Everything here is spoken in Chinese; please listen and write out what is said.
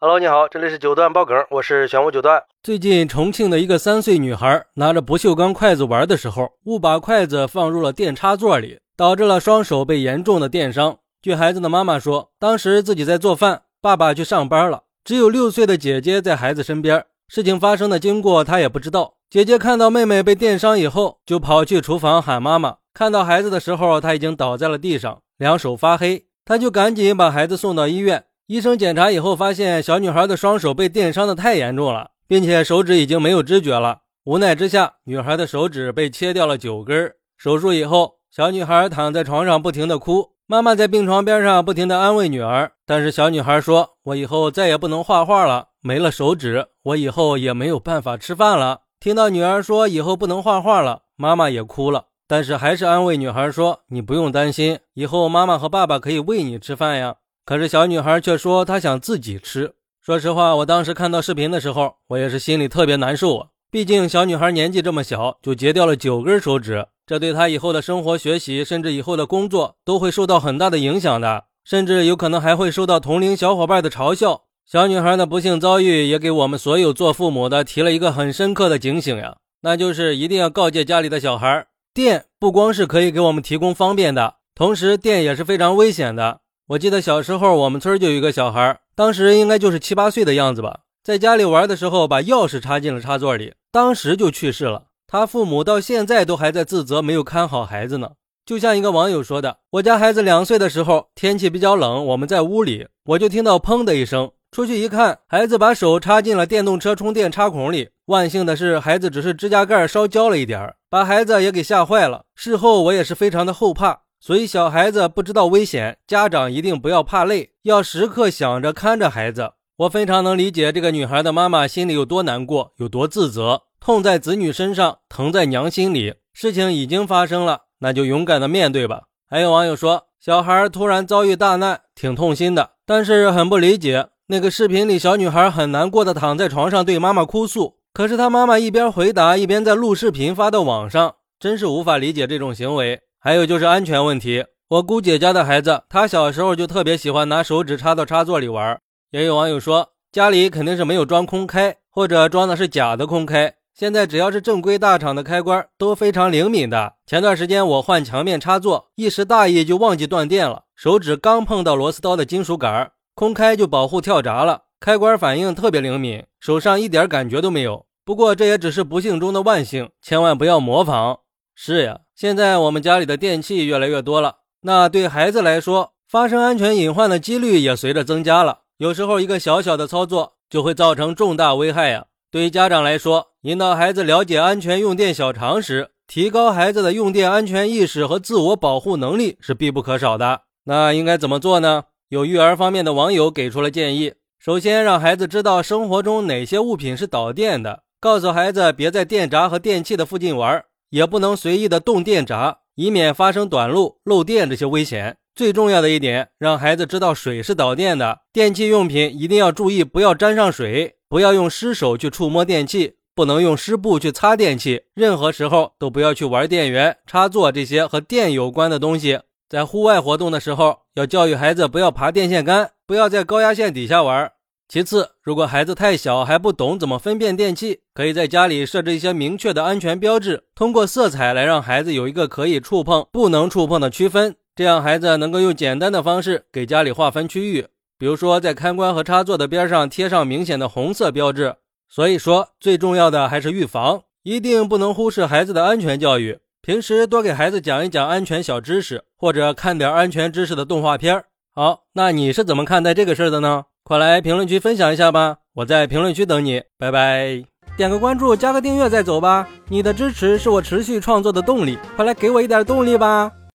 Hello，你好，这里是九段爆梗，我是玄武九段。最近重庆的一个三岁女孩拿着不锈钢筷子玩的时候，误把筷子放入了电插座里，导致了双手被严重的电伤。据孩子的妈妈说，当时自己在做饭，爸爸去上班了，只有六岁的姐姐在孩子身边。事情发生的经过她也不知道。姐姐看到妹妹被电伤以后，就跑去厨房喊妈妈。看到孩子的时候，她已经倒在了地上，两手发黑，她就赶紧把孩子送到医院。医生检查以后发现，小女孩的双手被电伤的太严重了，并且手指已经没有知觉了。无奈之下，女孩的手指被切掉了九根。手术以后，小女孩躺在床上不停的哭，妈妈在病床边上不停的安慰女儿。但是小女孩说：“我以后再也不能画画了，没了手指，我以后也没有办法吃饭了。”听到女儿说以后不能画画了，妈妈也哭了，但是还是安慰女孩说：“你不用担心，以后妈妈和爸爸可以喂你吃饭呀。”可是小女孩却说她想自己吃。说实话，我当时看到视频的时候，我也是心里特别难受啊。毕竟小女孩年纪这么小，就截掉了九根手指，这对她以后的生活、学习，甚至以后的工作都会受到很大的影响的，甚至有可能还会受到同龄小伙伴的嘲笑。小女孩的不幸遭遇，也给我们所有做父母的提了一个很深刻的警醒呀，那就是一定要告诫家里的小孩，电不光是可以给我们提供方便的，同时电也是非常危险的。我记得小时候，我们村就有一个小孩，当时应该就是七八岁的样子吧，在家里玩的时候，把钥匙插进了插座里，当时就去世了。他父母到现在都还在自责没有看好孩子呢。就像一个网友说的：“我家孩子两岁的时候，天气比较冷，我们在屋里，我就听到砰的一声，出去一看，孩子把手插进了电动车充电插孔里。万幸的是，孩子只是指甲盖烧焦了一点儿，把孩子也给吓坏了。事后我也是非常的后怕。”所以，小孩子不知道危险，家长一定不要怕累，要时刻想着看着孩子。我非常能理解这个女孩的妈妈心里有多难过，有多自责。痛在子女身上，疼在娘心里。事情已经发生了，那就勇敢的面对吧。还有网友说，小孩突然遭遇大难，挺痛心的，但是很不理解。那个视频里，小女孩很难过的躺在床上对妈妈哭诉，可是她妈妈一边回答，一边在录视频发到网上，真是无法理解这种行为。还有就是安全问题。我姑姐家的孩子，他小时候就特别喜欢拿手指插到插座里玩。也有网友说，家里肯定是没有装空开，或者装的是假的空开。现在只要是正规大厂的开关都非常灵敏的。前段时间我换墙面插座，一时大意就忘记断电了，手指刚碰到螺丝刀的金属杆，空开就保护跳闸了。开关反应特别灵敏，手上一点感觉都没有。不过这也只是不幸中的万幸，千万不要模仿。是呀。现在我们家里的电器越来越多了，那对孩子来说，发生安全隐患的几率也随着增加了。有时候一个小小的操作就会造成重大危害呀。对于家长来说，引导孩子了解安全用电小常识，提高孩子的用电安全意识和自我保护能力是必不可少的。那应该怎么做呢？有育儿方面的网友给出了建议：首先，让孩子知道生活中哪些物品是导电的，告诉孩子别在电闸和电器的附近玩。也不能随意的动电闸，以免发生短路、漏电这些危险。最重要的一点，让孩子知道水是导电的，电器用品一定要注意不要沾上水，不要用湿手去触摸电器，不能用湿布去擦电器。任何时候都不要去玩电源、插座这些和电有关的东西。在户外活动的时候，要教育孩子不要爬电线杆，不要在高压线底下玩。其次，如果孩子太小还不懂怎么分辨电器，可以在家里设置一些明确的安全标志，通过色彩来让孩子有一个可以触碰、不能触碰的区分，这样孩子能够用简单的方式给家里划分区域。比如说，在开关和插座的边上贴上明显的红色标志。所以说，最重要的还是预防，一定不能忽视孩子的安全教育。平时多给孩子讲一讲安全小知识，或者看点安全知识的动画片。好，那你是怎么看待这个事儿的呢？快来评论区分享一下吧，我在评论区等你，拜拜！点个关注，加个订阅再走吧，你的支持是我持续创作的动力，快来给我一点动力吧！